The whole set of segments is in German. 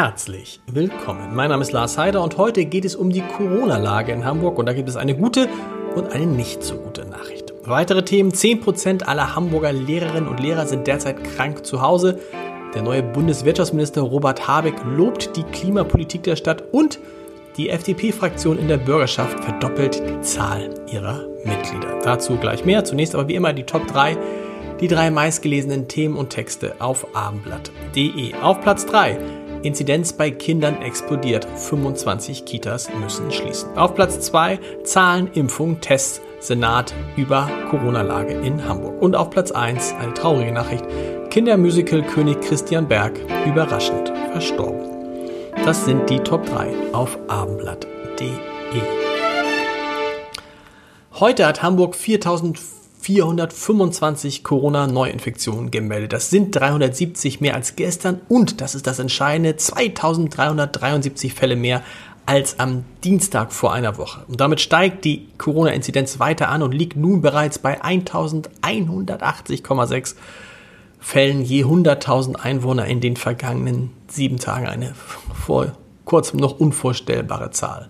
Herzlich willkommen. Mein Name ist Lars Heider und heute geht es um die Corona-Lage in Hamburg und da gibt es eine gute und eine nicht so gute Nachricht. Weitere Themen. 10% aller Hamburger Lehrerinnen und Lehrer sind derzeit krank zu Hause. Der neue Bundeswirtschaftsminister Robert Habeck lobt die Klimapolitik der Stadt und die FDP-Fraktion in der Bürgerschaft verdoppelt die Zahl ihrer Mitglieder. Dazu gleich mehr. Zunächst aber wie immer die Top 3 die drei meistgelesenen Themen und Texte auf abendblatt.de. Auf Platz 3 Inzidenz bei Kindern explodiert. 25 Kitas müssen schließen. Auf Platz 2 Zahlen, Impfung, Tests, Senat über Corona-Lage in Hamburg. Und auf Platz 1 eine traurige Nachricht. Kindermusical König Christian Berg überraschend verstorben. Das sind die Top 3 auf abendblatt.de. Heute hat Hamburg 4000 425 Corona-Neuinfektionen gemeldet. Das sind 370 mehr als gestern und, das ist das Entscheidende, 2373 Fälle mehr als am Dienstag vor einer Woche. Und damit steigt die Corona-Inzidenz weiter an und liegt nun bereits bei 1180,6 Fällen je 100.000 Einwohner in den vergangenen sieben Tagen. Eine vor kurzem noch unvorstellbare Zahl.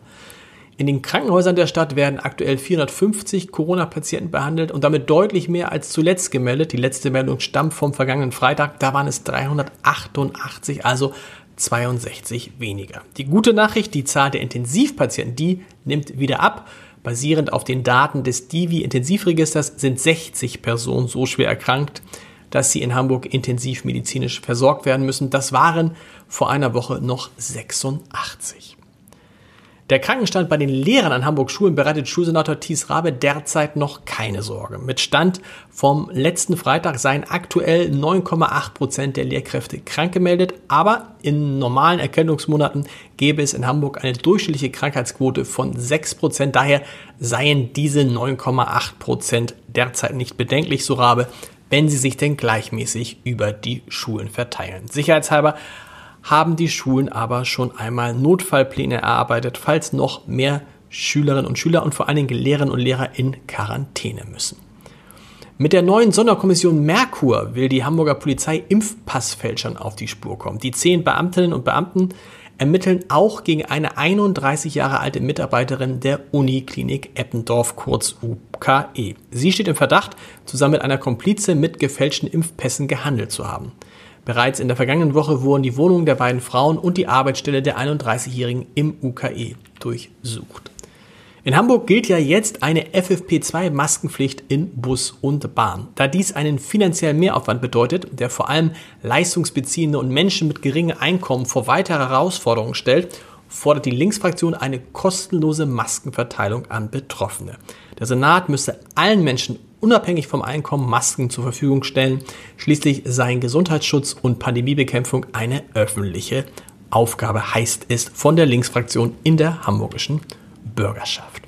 In den Krankenhäusern der Stadt werden aktuell 450 Corona-Patienten behandelt und damit deutlich mehr als zuletzt gemeldet. Die letzte Meldung stammt vom vergangenen Freitag. Da waren es 388, also 62 weniger. Die gute Nachricht, die Zahl der Intensivpatienten, die nimmt wieder ab. Basierend auf den Daten des Divi-Intensivregisters sind 60 Personen so schwer erkrankt, dass sie in Hamburg intensivmedizinisch versorgt werden müssen. Das waren vor einer Woche noch 86. Der Krankenstand bei den Lehrern an Hamburg Schulen bereitet Schulsenator Thies Rabe derzeit noch keine Sorge. Mit Stand vom letzten Freitag seien aktuell 9,8 Prozent der Lehrkräfte krank gemeldet, aber in normalen Erkennungsmonaten gäbe es in Hamburg eine durchschnittliche Krankheitsquote von 6 Prozent. Daher seien diese 9,8 Prozent derzeit nicht bedenklich, so Rabe, wenn sie sich denn gleichmäßig über die Schulen verteilen. Sicherheitshalber haben die Schulen aber schon einmal Notfallpläne erarbeitet, falls noch mehr Schülerinnen und Schüler und vor allen Dingen Lehrerinnen und Lehrer in Quarantäne müssen. Mit der neuen Sonderkommission Merkur will die Hamburger Polizei Impfpassfälschern auf die Spur kommen. Die zehn Beamtinnen und Beamten ermitteln auch gegen eine 31 Jahre alte Mitarbeiterin der Uniklinik Eppendorf, kurz UKE. Sie steht im Verdacht, zusammen mit einer Komplize mit gefälschten Impfpässen gehandelt zu haben. Bereits in der vergangenen Woche wurden die Wohnungen der beiden Frauen und die Arbeitsstelle der 31-Jährigen im UKE durchsucht. In Hamburg gilt ja jetzt eine FFP2-Maskenpflicht in Bus und Bahn. Da dies einen finanziellen Mehraufwand bedeutet, der vor allem Leistungsbeziehende und Menschen mit geringem Einkommen vor weitere Herausforderungen stellt, fordert die Linksfraktion eine kostenlose Maskenverteilung an Betroffene. Der Senat müsse allen Menschen unabhängig vom Einkommen Masken zur Verfügung stellen. Schließlich seien Gesundheitsschutz und Pandemiebekämpfung eine öffentliche Aufgabe, heißt es von der Linksfraktion in der hamburgischen Bürgerschaft.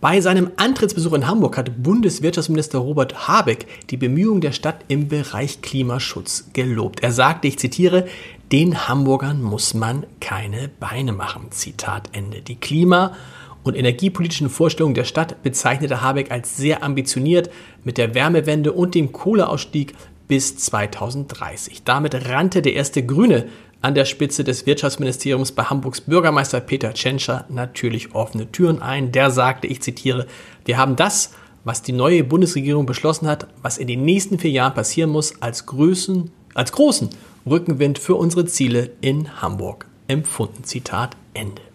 Bei seinem Antrittsbesuch in Hamburg hat Bundeswirtschaftsminister Robert Habeck die Bemühungen der Stadt im Bereich Klimaschutz gelobt. Er sagte, ich zitiere, den Hamburgern muss man keine Beine machen. Zitat Ende. Die Klima- und energiepolitischen Vorstellungen der Stadt bezeichnete Habeck als sehr ambitioniert mit der Wärmewende und dem Kohleausstieg bis 2030. Damit rannte der erste Grüne an der Spitze des Wirtschaftsministeriums bei Hamburgs Bürgermeister Peter Tschentscher natürlich offene Türen ein. Der sagte, ich zitiere, wir haben das, was die neue Bundesregierung beschlossen hat, was in den nächsten vier Jahren passieren muss, als, Größen, als großen Rückenwind für unsere Ziele in Hamburg empfunden. Zitat Ende.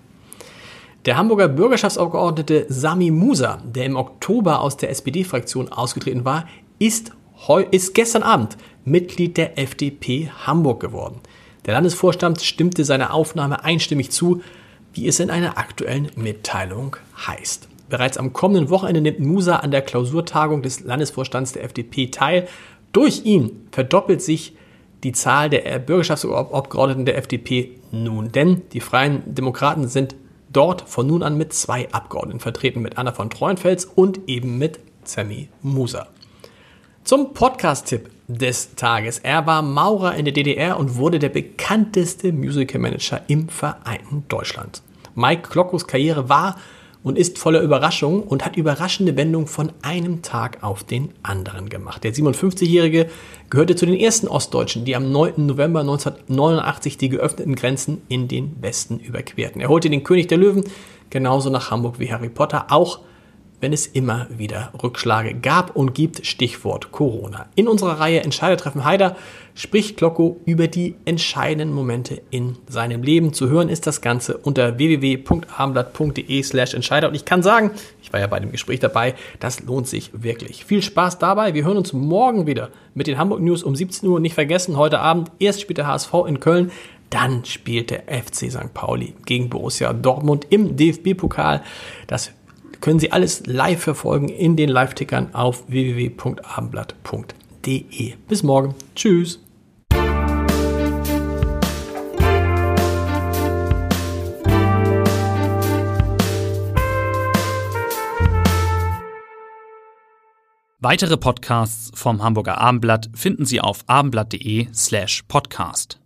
Der Hamburger Bürgerschaftsabgeordnete Sami Musa, der im Oktober aus der SPD-Fraktion ausgetreten war, ist, ist gestern Abend Mitglied der FDP Hamburg geworden. Der Landesvorstand stimmte seiner Aufnahme einstimmig zu, wie es in einer aktuellen Mitteilung heißt. Bereits am kommenden Wochenende nimmt Musa an der Klausurtagung des Landesvorstands der FDP teil. Durch ihn verdoppelt sich die Zahl der Bürgerschaftsabgeordneten der FDP nun, denn die Freien Demokraten sind dort von nun an mit zwei Abgeordneten vertreten, mit Anna von Treuenfels und eben mit Sammy Musa. Zum Podcast-Tipp des Tages. Er war Maurer in der DDR und wurde der bekannteste Musical Manager im vereinten Deutschland. Mike Klockos Karriere war und ist voller Überraschungen und hat überraschende Wendungen von einem Tag auf den anderen gemacht. Der 57-Jährige gehörte zu den ersten Ostdeutschen, die am 9. November 1989 die geöffneten Grenzen in den Westen überquerten. Er holte den König der Löwen genauso nach Hamburg wie Harry Potter, auch wenn es immer wieder Rückschläge gab und gibt, Stichwort Corona. In unserer Reihe Entscheidertreffen Haider spricht Klocko über die entscheidenden Momente in seinem Leben. Zu hören ist das Ganze unter www.abendblatt.de slash Entscheider. Und ich kann sagen, ich war ja bei dem Gespräch dabei, das lohnt sich wirklich. Viel Spaß dabei. Wir hören uns morgen wieder mit den Hamburg News um 17 Uhr. Nicht vergessen, heute Abend erst spielt der HSV in Köln. Dann spielt der FC St. Pauli gegen Borussia Dortmund im DFB-Pokal. Das können Sie alles live verfolgen in den Live-Tickern auf www.abendblatt.de. Bis morgen. Tschüss. Weitere Podcasts vom Hamburger Abendblatt finden Sie auf abendblatt.de slash podcast.